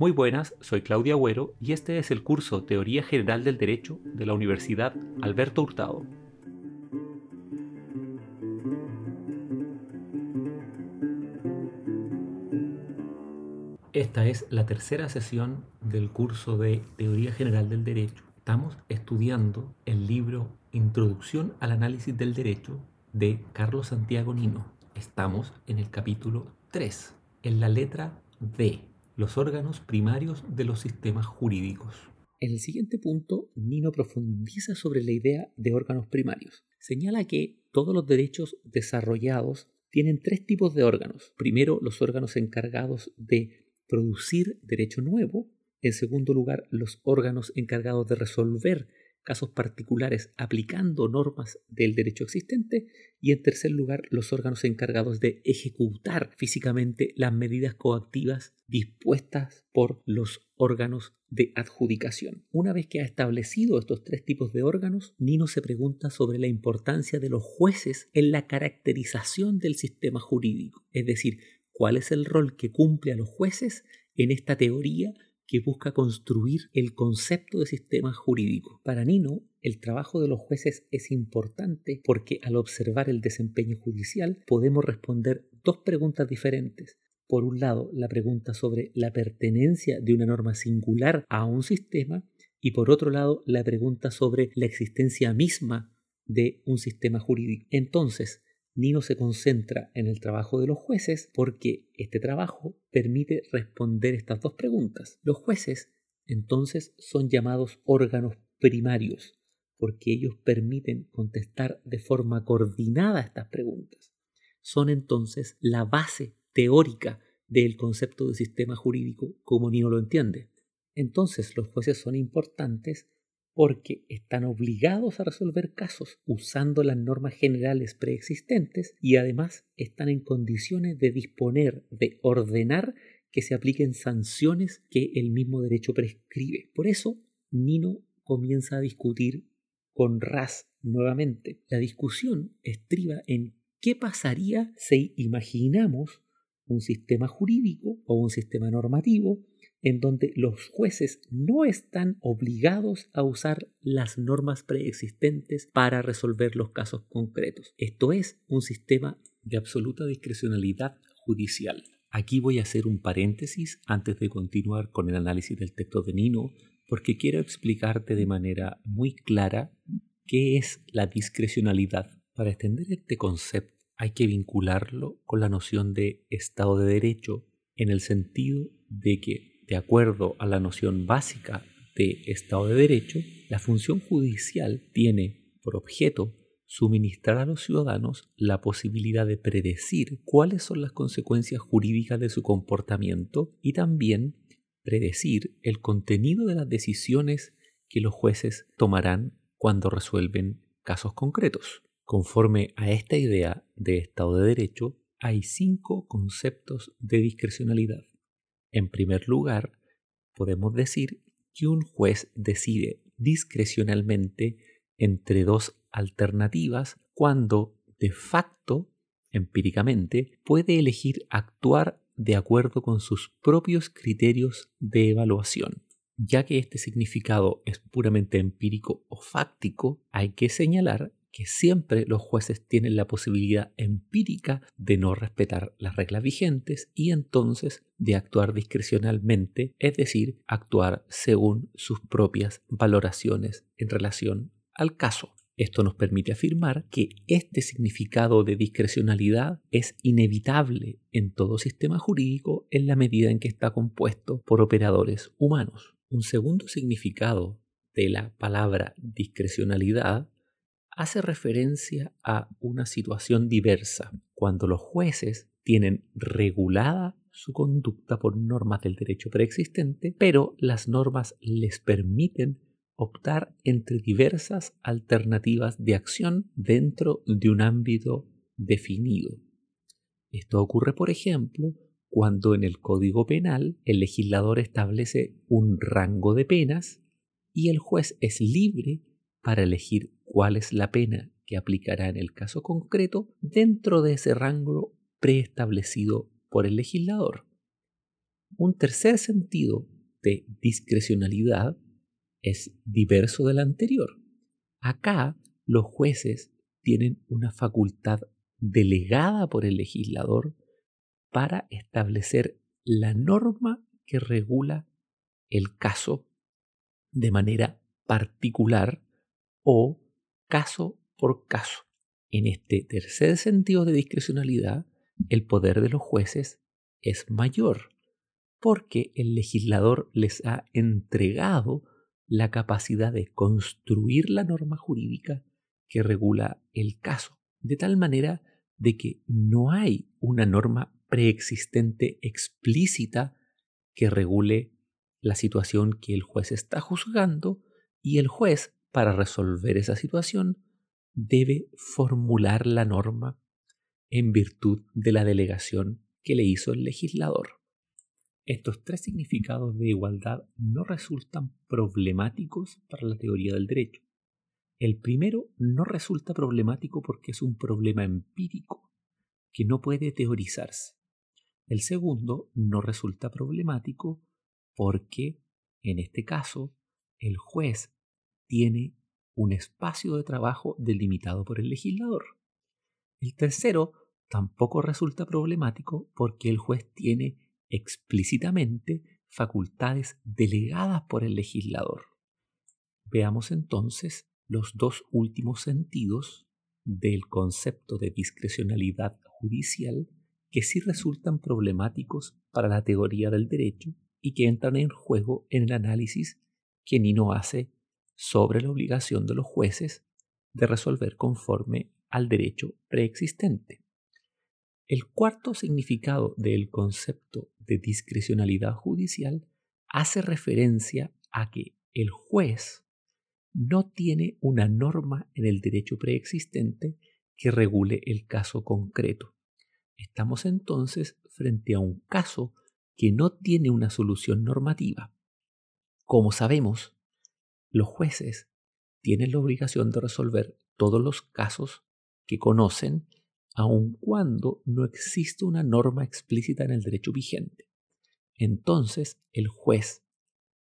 Muy buenas, soy Claudia Agüero y este es el curso Teoría General del Derecho de la Universidad Alberto Hurtado. Esta es la tercera sesión del curso de Teoría General del Derecho. Estamos estudiando el libro Introducción al Análisis del Derecho de Carlos Santiago Nino. Estamos en el capítulo 3, en la letra D los órganos primarios de los sistemas jurídicos. En el siguiente punto, Nino profundiza sobre la idea de órganos primarios. Señala que todos los derechos desarrollados tienen tres tipos de órganos. Primero, los órganos encargados de producir derecho nuevo. En segundo lugar, los órganos encargados de resolver casos particulares aplicando normas del derecho existente y en tercer lugar los órganos encargados de ejecutar físicamente las medidas coactivas dispuestas por los órganos de adjudicación. Una vez que ha establecido estos tres tipos de órganos, Nino se pregunta sobre la importancia de los jueces en la caracterización del sistema jurídico, es decir, cuál es el rol que cumple a los jueces en esta teoría que busca construir el concepto de sistema jurídico. Para Nino, el trabajo de los jueces es importante porque al observar el desempeño judicial podemos responder dos preguntas diferentes. Por un lado, la pregunta sobre la pertenencia de una norma singular a un sistema y por otro lado, la pregunta sobre la existencia misma de un sistema jurídico. Entonces, Nino se concentra en el trabajo de los jueces porque este trabajo permite responder estas dos preguntas. Los jueces entonces son llamados órganos primarios porque ellos permiten contestar de forma coordinada estas preguntas. Son entonces la base teórica del concepto de sistema jurídico como Nino lo entiende. Entonces los jueces son importantes porque están obligados a resolver casos usando las normas generales preexistentes y además están en condiciones de disponer, de ordenar que se apliquen sanciones que el mismo derecho prescribe. Por eso, Nino comienza a discutir con Ras nuevamente. La discusión estriba en qué pasaría si imaginamos un sistema jurídico o un sistema normativo en donde los jueces no están obligados a usar las normas preexistentes para resolver los casos concretos. Esto es un sistema de absoluta discrecionalidad judicial. Aquí voy a hacer un paréntesis antes de continuar con el análisis del texto de Nino, porque quiero explicarte de manera muy clara qué es la discrecionalidad. Para extender este concepto hay que vincularlo con la noción de Estado de Derecho en el sentido de que de acuerdo a la noción básica de Estado de Derecho, la función judicial tiene por objeto suministrar a los ciudadanos la posibilidad de predecir cuáles son las consecuencias jurídicas de su comportamiento y también predecir el contenido de las decisiones que los jueces tomarán cuando resuelven casos concretos. Conforme a esta idea de Estado de Derecho, hay cinco conceptos de discrecionalidad. En primer lugar, podemos decir que un juez decide discrecionalmente entre dos alternativas cuando de facto, empíricamente, puede elegir actuar de acuerdo con sus propios criterios de evaluación. Ya que este significado es puramente empírico o fáctico, hay que señalar que siempre los jueces tienen la posibilidad empírica de no respetar las reglas vigentes y entonces de actuar discrecionalmente, es decir, actuar según sus propias valoraciones en relación al caso. Esto nos permite afirmar que este significado de discrecionalidad es inevitable en todo sistema jurídico en la medida en que está compuesto por operadores humanos. Un segundo significado de la palabra discrecionalidad hace referencia a una situación diversa, cuando los jueces tienen regulada su conducta por normas del derecho preexistente, pero las normas les permiten optar entre diversas alternativas de acción dentro de un ámbito definido. Esto ocurre, por ejemplo, cuando en el Código Penal el legislador establece un rango de penas y el juez es libre para elegir cuál es la pena que aplicará en el caso concreto dentro de ese rango preestablecido por el legislador. Un tercer sentido de discrecionalidad es diverso del anterior. Acá los jueces tienen una facultad delegada por el legislador para establecer la norma que regula el caso de manera particular o caso por caso. En este tercer sentido de discrecionalidad, el poder de los jueces es mayor, porque el legislador les ha entregado la capacidad de construir la norma jurídica que regula el caso, de tal manera de que no hay una norma preexistente explícita que regule la situación que el juez está juzgando y el juez, para resolver esa situación, debe formular la norma en virtud de la delegación que le hizo el legislador. Estos tres significados de igualdad no resultan problemáticos para la teoría del derecho. El primero no resulta problemático porque es un problema empírico que no puede teorizarse. El segundo no resulta problemático porque, en este caso, el juez tiene un espacio de trabajo delimitado por el legislador. El tercero tampoco resulta problemático porque el juez tiene explícitamente facultades delegadas por el legislador. Veamos entonces los dos últimos sentidos del concepto de discrecionalidad judicial que sí resultan problemáticos para la teoría del derecho y que entran en juego en el análisis que Nino hace sobre la obligación de los jueces de resolver conforme al derecho preexistente. El cuarto significado del concepto de discrecionalidad judicial hace referencia a que el juez no tiene una norma en el derecho preexistente que regule el caso concreto. Estamos entonces frente a un caso que no tiene una solución normativa. Como sabemos, los jueces tienen la obligación de resolver todos los casos que conocen aun cuando no existe una norma explícita en el derecho vigente. Entonces, el juez,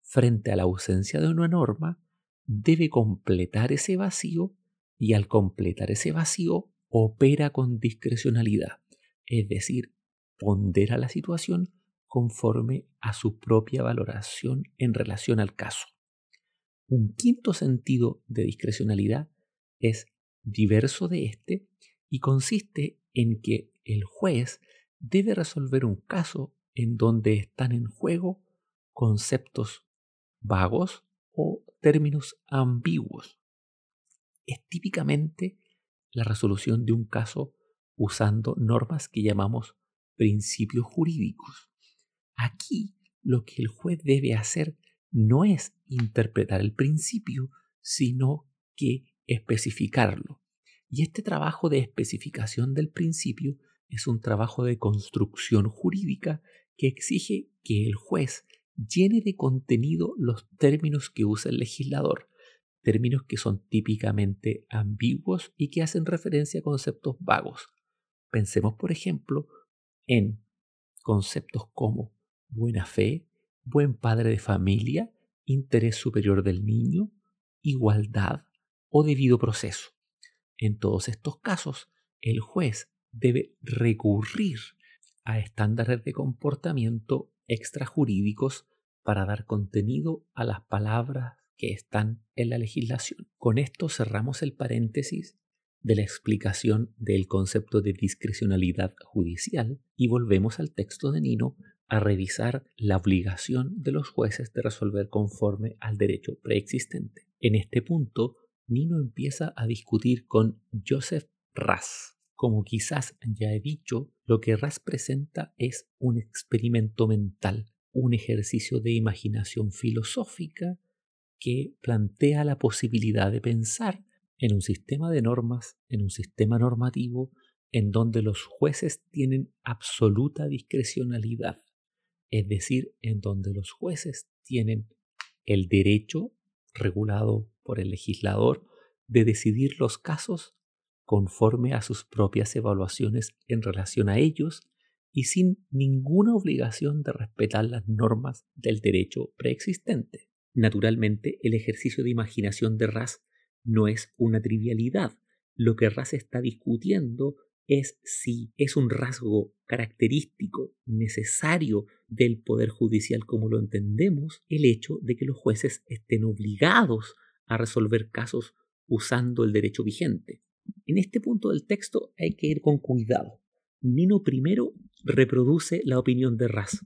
frente a la ausencia de una norma, debe completar ese vacío y al completar ese vacío opera con discrecionalidad, es decir, pondera la situación conforme a su propia valoración en relación al caso. Un quinto sentido de discrecionalidad es diverso de este y consiste en que el juez debe resolver un caso en donde están en juego conceptos vagos o términos ambiguos. Es típicamente la resolución de un caso usando normas que llamamos principios jurídicos. Aquí lo que el juez debe hacer no es interpretar el principio, sino que especificarlo. Y este trabajo de especificación del principio es un trabajo de construcción jurídica que exige que el juez llene de contenido los términos que usa el legislador, términos que son típicamente ambiguos y que hacen referencia a conceptos vagos. Pensemos, por ejemplo, en conceptos como buena fe, buen padre de familia interés superior del niño, igualdad o debido proceso. En todos estos casos, el juez debe recurrir a estándares de comportamiento extrajurídicos para dar contenido a las palabras que están en la legislación. Con esto cerramos el paréntesis de la explicación del concepto de discrecionalidad judicial y volvemos al texto de Nino a revisar la obligación de los jueces de resolver conforme al derecho preexistente. En este punto, Nino empieza a discutir con Joseph Ras. Como quizás ya he dicho, lo que Ras presenta es un experimento mental, un ejercicio de imaginación filosófica que plantea la posibilidad de pensar en un sistema de normas, en un sistema normativo, en donde los jueces tienen absoluta discrecionalidad, es decir, en donde los jueces tienen el derecho regulado por el legislador de decidir los casos conforme a sus propias evaluaciones en relación a ellos y sin ninguna obligación de respetar las normas del derecho preexistente. Naturalmente, el ejercicio de imaginación de Ras no es una trivialidad. Lo que Ras está discutiendo es si es un rasgo característico, necesario del Poder Judicial como lo entendemos, el hecho de que los jueces estén obligados a resolver casos usando el derecho vigente. En este punto del texto hay que ir con cuidado. Nino primero reproduce la opinión de Ras.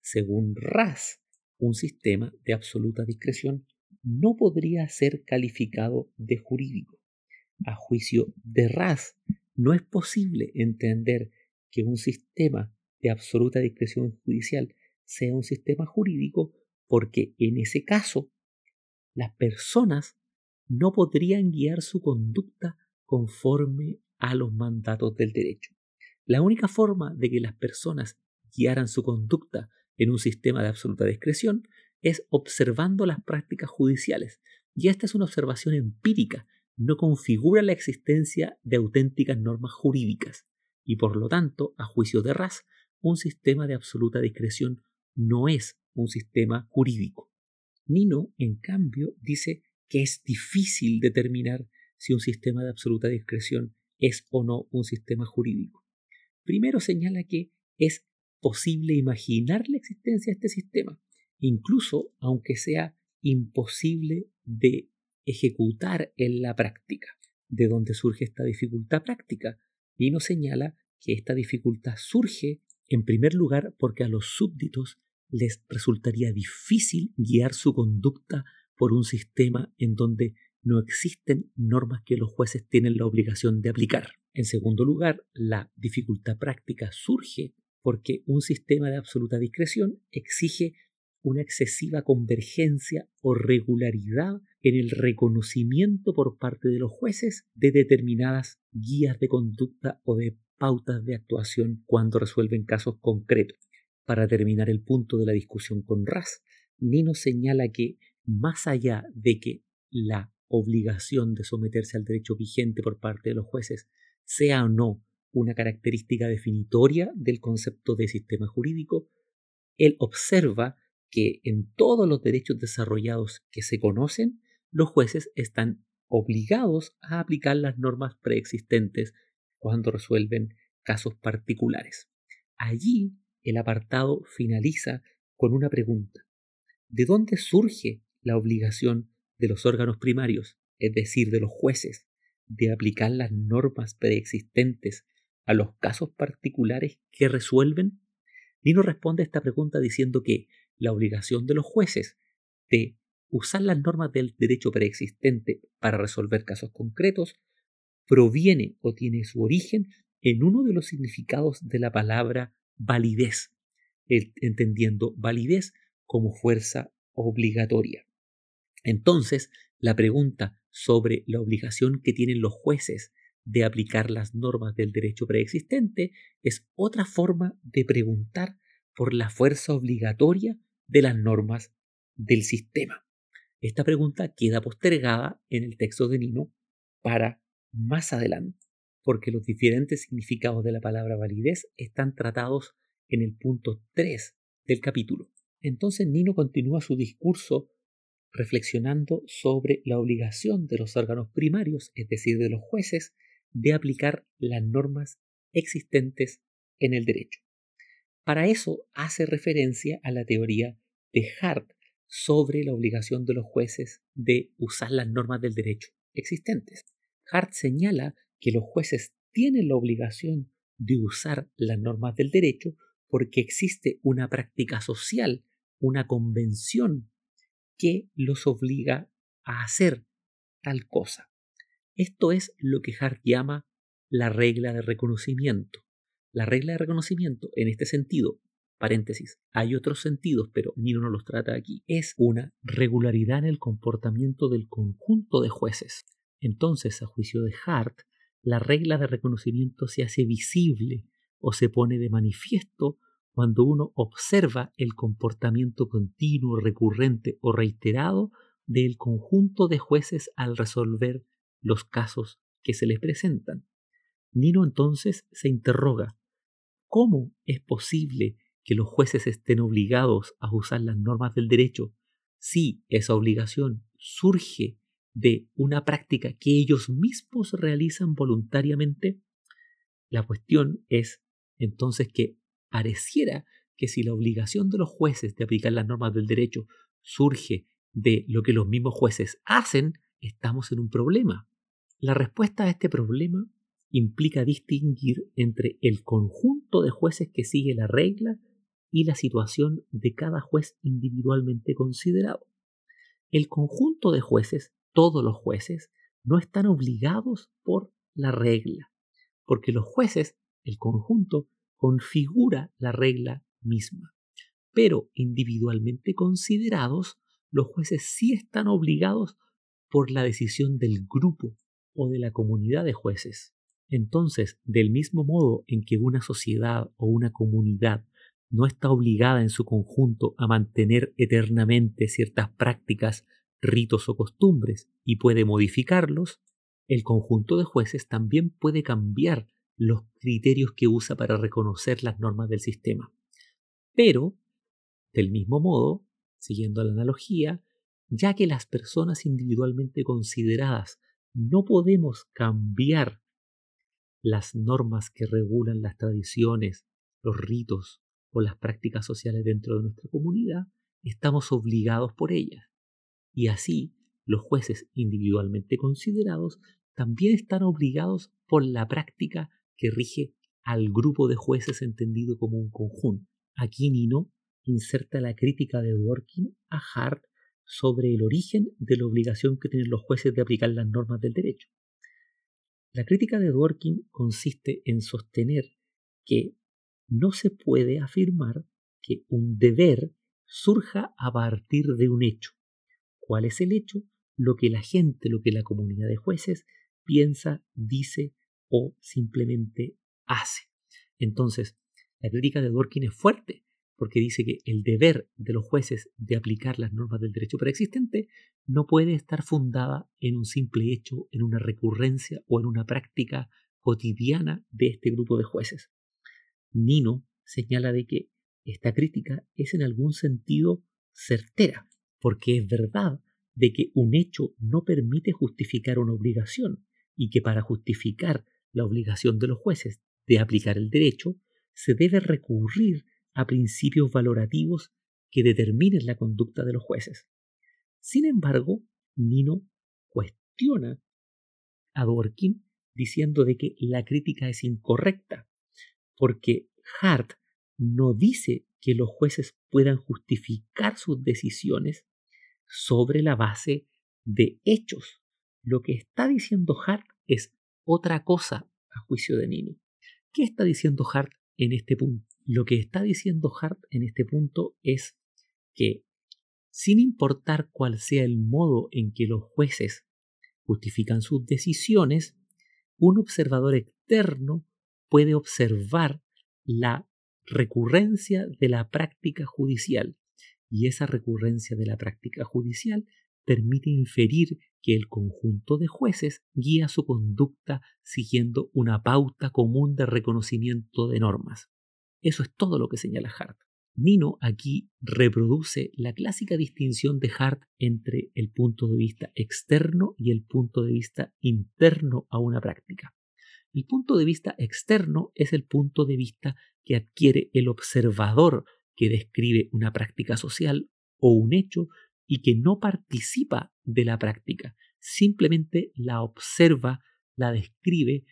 Según Ras, un sistema de absoluta discreción no podría ser calificado de jurídico. A juicio de Ras, no es posible entender que un sistema de absoluta discreción judicial sea un sistema jurídico porque en ese caso las personas no podrían guiar su conducta conforme a los mandatos del derecho. La única forma de que las personas guiaran su conducta en un sistema de absoluta discreción es observando las prácticas judiciales. Y esta es una observación empírica, no configura la existencia de auténticas normas jurídicas. Y por lo tanto, a juicio de Ras, un sistema de absoluta discreción no es un sistema jurídico. Nino, en cambio, dice que es difícil determinar si un sistema de absoluta discreción es o no un sistema jurídico. Primero señala que es posible imaginar la existencia de este sistema, incluso aunque sea imposible de ejecutar en la práctica. ¿De dónde surge esta dificultad práctica? Nos señala que esta dificultad surge en primer lugar porque a los súbditos les resultaría difícil guiar su conducta por un sistema en donde no existen normas que los jueces tienen la obligación de aplicar. En segundo lugar, la dificultad práctica surge porque un sistema de absoluta discreción exige una excesiva convergencia o regularidad en el reconocimiento por parte de los jueces de determinadas guías de conducta o de pautas de actuación cuando resuelven casos concretos. Para terminar el punto de la discusión con Ras, Nino señala que más allá de que la obligación de someterse al derecho vigente por parte de los jueces sea o no una característica definitoria del concepto de sistema jurídico, él observa que en todos los derechos desarrollados que se conocen, los jueces están obligados a aplicar las normas preexistentes cuando resuelven casos particulares. Allí el apartado finaliza con una pregunta. ¿De dónde surge la obligación de los órganos primarios, es decir, de los jueces, de aplicar las normas preexistentes a los casos particulares que resuelven? Nino responde a esta pregunta diciendo que la obligación de los jueces de usar las normas del derecho preexistente para resolver casos concretos proviene o tiene su origen en uno de los significados de la palabra validez, entendiendo validez como fuerza obligatoria. Entonces, la pregunta sobre la obligación que tienen los jueces de aplicar las normas del derecho preexistente es otra forma de preguntar por la fuerza obligatoria de las normas del sistema. Esta pregunta queda postergada en el texto de Nino para más adelante, porque los diferentes significados de la palabra validez están tratados en el punto 3 del capítulo. Entonces Nino continúa su discurso reflexionando sobre la obligación de los órganos primarios, es decir, de los jueces, de aplicar las normas existentes en el derecho. Para eso hace referencia a la teoría de Hart sobre la obligación de los jueces de usar las normas del derecho existentes. Hart señala que los jueces tienen la obligación de usar las normas del derecho porque existe una práctica social, una convención que los obliga a hacer tal cosa. Esto es lo que Hart llama la regla de reconocimiento. La regla de reconocimiento, en este sentido, paréntesis, hay otros sentidos, pero Nino no los trata aquí, es una regularidad en el comportamiento del conjunto de jueces. Entonces, a juicio de Hart, la regla de reconocimiento se hace visible o se pone de manifiesto cuando uno observa el comportamiento continuo, recurrente o reiterado del conjunto de jueces al resolver los casos que se les presentan. Nino entonces se interroga, ¿cómo es posible que los jueces estén obligados a usar las normas del derecho si esa obligación surge de una práctica que ellos mismos realizan voluntariamente? La cuestión es entonces que pareciera que si la obligación de los jueces de aplicar las normas del derecho surge de lo que los mismos jueces hacen, estamos en un problema. La respuesta a este problema implica distinguir entre el conjunto de jueces que sigue la regla y la situación de cada juez individualmente considerado. El conjunto de jueces, todos los jueces, no están obligados por la regla, porque los jueces, el conjunto, configura la regla misma. Pero individualmente considerados, los jueces sí están obligados por la decisión del grupo o de la comunidad de jueces. Entonces, del mismo modo en que una sociedad o una comunidad no está obligada en su conjunto a mantener eternamente ciertas prácticas, ritos o costumbres y puede modificarlos, el conjunto de jueces también puede cambiar los criterios que usa para reconocer las normas del sistema. Pero, del mismo modo, siguiendo la analogía, ya que las personas individualmente consideradas no podemos cambiar las normas que regulan las tradiciones, los ritos o las prácticas sociales dentro de nuestra comunidad, estamos obligados por ellas. Y así, los jueces individualmente considerados también están obligados por la práctica que rige al grupo de jueces entendido como un conjunto. Aquí Nino inserta la crítica de Dworkin a Hart sobre el origen de la obligación que tienen los jueces de aplicar las normas del derecho. La crítica de Dworkin consiste en sostener que no se puede afirmar que un deber surja a partir de un hecho. ¿Cuál es el hecho? Lo que la gente, lo que la comunidad de jueces piensa, dice o simplemente hace. Entonces, la crítica de Dworkin es fuerte porque dice que el deber de los jueces de aplicar las normas del derecho preexistente no puede estar fundada en un simple hecho, en una recurrencia o en una práctica cotidiana de este grupo de jueces. Nino señala de que esta crítica es en algún sentido certera, porque es verdad de que un hecho no permite justificar una obligación y que para justificar la obligación de los jueces de aplicar el derecho, se debe recurrir a principios valorativos que determinen la conducta de los jueces. Sin embargo, Nino cuestiona a Dworkin diciendo de que la crítica es incorrecta, porque Hart no dice que los jueces puedan justificar sus decisiones sobre la base de hechos. Lo que está diciendo Hart es otra cosa a juicio de Nino. ¿Qué está diciendo Hart en este punto? Lo que está diciendo Hart en este punto es que, sin importar cuál sea el modo en que los jueces justifican sus decisiones, un observador externo puede observar la recurrencia de la práctica judicial y esa recurrencia de la práctica judicial permite inferir que el conjunto de jueces guía su conducta siguiendo una pauta común de reconocimiento de normas. Eso es todo lo que señala Hart. Nino aquí reproduce la clásica distinción de Hart entre el punto de vista externo y el punto de vista interno a una práctica. El punto de vista externo es el punto de vista que adquiere el observador que describe una práctica social o un hecho y que no participa de la práctica, simplemente la observa, la describe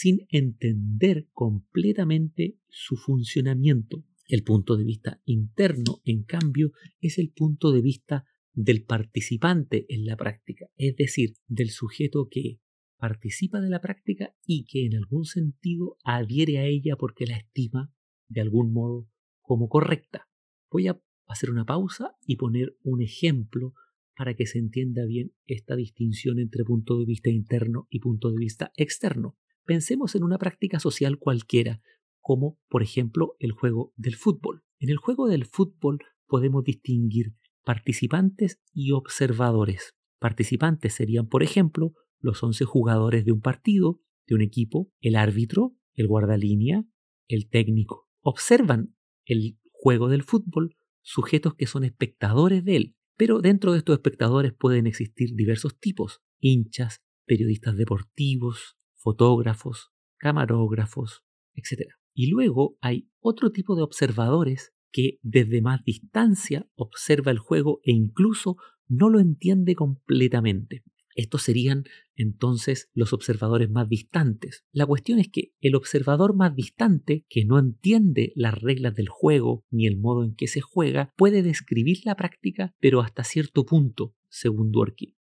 sin entender completamente su funcionamiento. El punto de vista interno, en cambio, es el punto de vista del participante en la práctica, es decir, del sujeto que participa de la práctica y que en algún sentido adhiere a ella porque la estima de algún modo como correcta. Voy a hacer una pausa y poner un ejemplo para que se entienda bien esta distinción entre punto de vista interno y punto de vista externo. Pensemos en una práctica social cualquiera, como por ejemplo el juego del fútbol. En el juego del fútbol podemos distinguir participantes y observadores. Participantes serían, por ejemplo, los 11 jugadores de un partido, de un equipo, el árbitro, el guardalínea, el técnico. Observan el juego del fútbol sujetos que son espectadores de él, pero dentro de estos espectadores pueden existir diversos tipos, hinchas, periodistas deportivos, fotógrafos, camarógrafos, etc. Y luego hay otro tipo de observadores que desde más distancia observa el juego e incluso no lo entiende completamente. Estos serían entonces los observadores más distantes. La cuestión es que el observador más distante, que no entiende las reglas del juego ni el modo en que se juega, puede describir la práctica, pero hasta cierto punto, según Dworkin.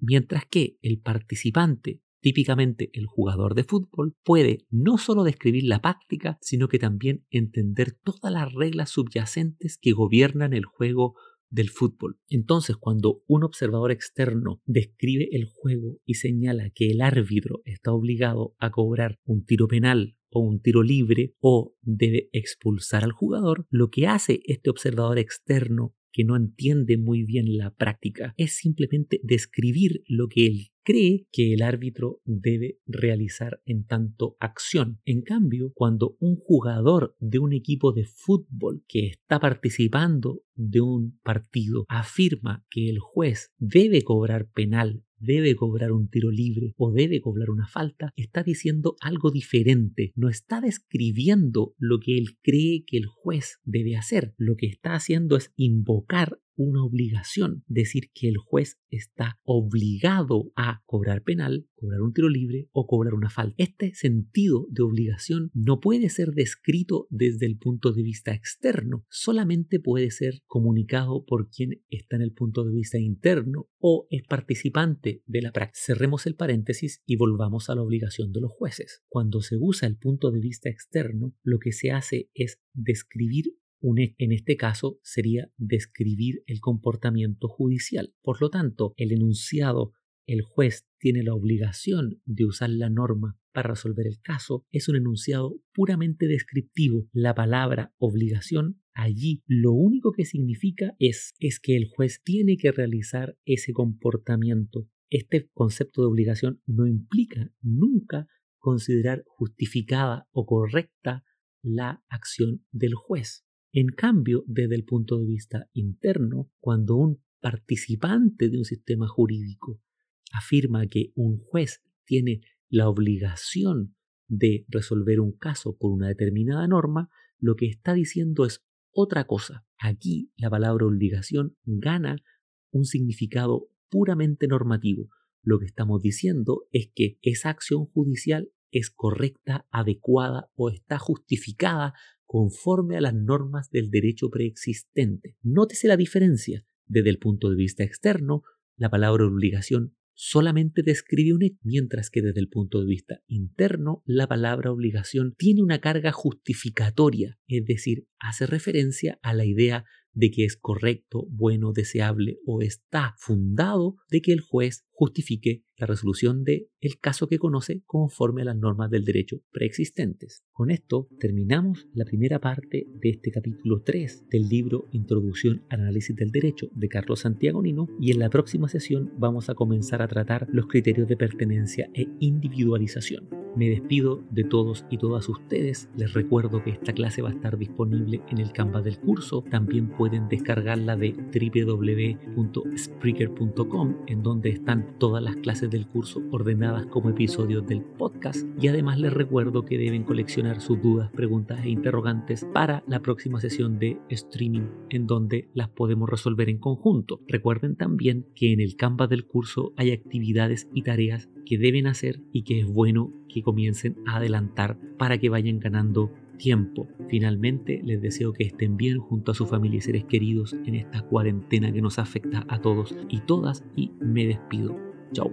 Mientras que el participante, típicamente el jugador de fútbol, puede no solo describir la práctica, sino que también entender todas las reglas subyacentes que gobiernan el juego del fútbol. Entonces, cuando un observador externo describe el juego y señala que el árbitro está obligado a cobrar un tiro penal o un tiro libre o debe expulsar al jugador, lo que hace este observador externo que no entiende muy bien la práctica es simplemente describir lo que él cree que el árbitro debe realizar en tanto acción. En cambio, cuando un jugador de un equipo de fútbol que está participando de un partido afirma que el juez debe cobrar penal debe cobrar un tiro libre o debe cobrar una falta, está diciendo algo diferente, no está describiendo lo que él cree que el juez debe hacer, lo que está haciendo es invocar una obligación, decir que el juez está obligado a cobrar penal, cobrar un tiro libre o cobrar una falta. Este sentido de obligación no puede ser descrito desde el punto de vista externo, solamente puede ser comunicado por quien está en el punto de vista interno o es participante de la práctica. Cerremos el paréntesis y volvamos a la obligación de los jueces. Cuando se usa el punto de vista externo, lo que se hace es describir en este caso sería describir el comportamiento judicial. Por lo tanto, el enunciado el juez tiene la obligación de usar la norma para resolver el caso es un enunciado puramente descriptivo. La palabra obligación allí lo único que significa es, es que el juez tiene que realizar ese comportamiento. Este concepto de obligación no implica nunca considerar justificada o correcta la acción del juez. En cambio, desde el punto de vista interno, cuando un participante de un sistema jurídico afirma que un juez tiene la obligación de resolver un caso por una determinada norma, lo que está diciendo es otra cosa. Aquí la palabra obligación gana un significado puramente normativo. Lo que estamos diciendo es que esa acción judicial es correcta, adecuada o está justificada conforme a las normas del derecho preexistente. Nótese la diferencia. Desde el punto de vista externo, la palabra obligación solamente describe un hecho, mientras que desde el punto de vista interno, la palabra obligación tiene una carga justificatoria, es decir, hace referencia a la idea de que es correcto, bueno, deseable o está fundado de que el juez justifique la resolución de el caso que conoce conforme a las normas del derecho preexistentes. Con esto terminamos la primera parte de este capítulo 3 del libro Introducción al análisis del derecho de Carlos Santiago Nino y en la próxima sesión vamos a comenzar a tratar los criterios de pertenencia e individualización. Me despido de todos y todas ustedes. Les recuerdo que esta clase va a estar disponible en el Canvas del curso. También pueden descargarla de www.spreaker.com en donde están todas las clases del curso ordenadas como episodios del podcast. Y además les recuerdo que deben coleccionar sus dudas, preguntas e interrogantes para la próxima sesión de streaming en donde las podemos resolver en conjunto. Recuerden también que en el Canvas del curso hay actividades y tareas que deben hacer y que es bueno que comiencen a adelantar para que vayan ganando tiempo. Finalmente, les deseo que estén bien junto a su familia y seres queridos en esta cuarentena que nos afecta a todos y todas y me despido. Chao.